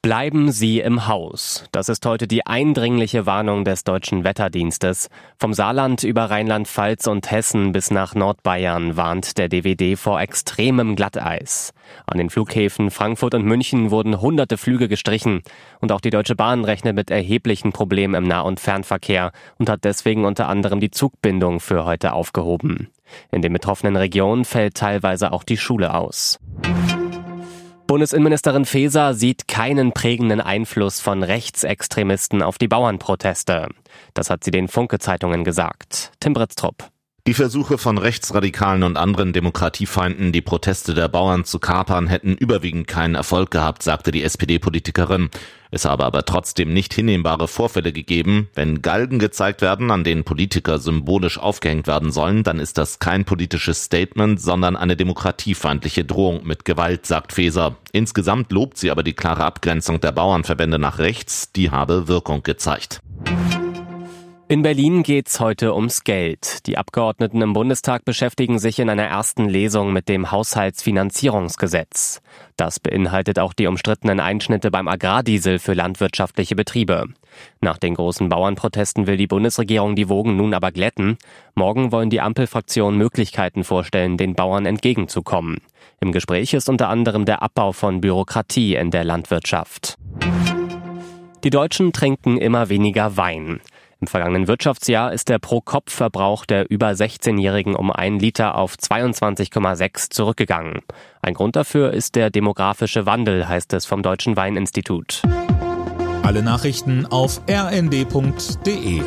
Bleiben Sie im Haus. Das ist heute die eindringliche Warnung des deutschen Wetterdienstes. Vom Saarland über Rheinland-Pfalz und Hessen bis nach Nordbayern warnt der DWD vor extremem Glatteis. An den Flughäfen Frankfurt und München wurden hunderte Flüge gestrichen. Und auch die Deutsche Bahn rechnet mit erheblichen Problemen im Nah- und Fernverkehr und hat deswegen unter anderem die Zugbindung für heute aufgehoben. In den betroffenen Regionen fällt teilweise auch die Schule aus. Bundesinnenministerin Faeser sieht keinen prägenden Einfluss von Rechtsextremisten auf die Bauernproteste. Das hat sie den Funke-Zeitungen gesagt. Tim Britztrup. Die Versuche von Rechtsradikalen und anderen Demokratiefeinden, die Proteste der Bauern zu kapern, hätten überwiegend keinen Erfolg gehabt, sagte die SPD-Politikerin. Es habe aber trotzdem nicht hinnehmbare Vorfälle gegeben. Wenn Galgen gezeigt werden, an denen Politiker symbolisch aufgehängt werden sollen, dann ist das kein politisches Statement, sondern eine demokratiefeindliche Drohung mit Gewalt, sagt Feser. Insgesamt lobt sie aber die klare Abgrenzung der Bauernverbände nach rechts, die habe Wirkung gezeigt. In Berlin geht's heute ums Geld. Die Abgeordneten im Bundestag beschäftigen sich in einer ersten Lesung mit dem Haushaltsfinanzierungsgesetz. Das beinhaltet auch die umstrittenen Einschnitte beim Agrardiesel für landwirtschaftliche Betriebe. Nach den großen Bauernprotesten will die Bundesregierung die Wogen nun aber glätten. Morgen wollen die Ampelfraktionen Möglichkeiten vorstellen, den Bauern entgegenzukommen. Im Gespräch ist unter anderem der Abbau von Bürokratie in der Landwirtschaft. Die Deutschen trinken immer weniger Wein. Im vergangenen Wirtschaftsjahr ist der Pro-Kopf-Verbrauch der über 16-Jährigen um ein Liter auf 22,6 zurückgegangen. Ein Grund dafür ist der demografische Wandel, heißt es vom Deutschen Weininstitut. Alle Nachrichten auf rnd.de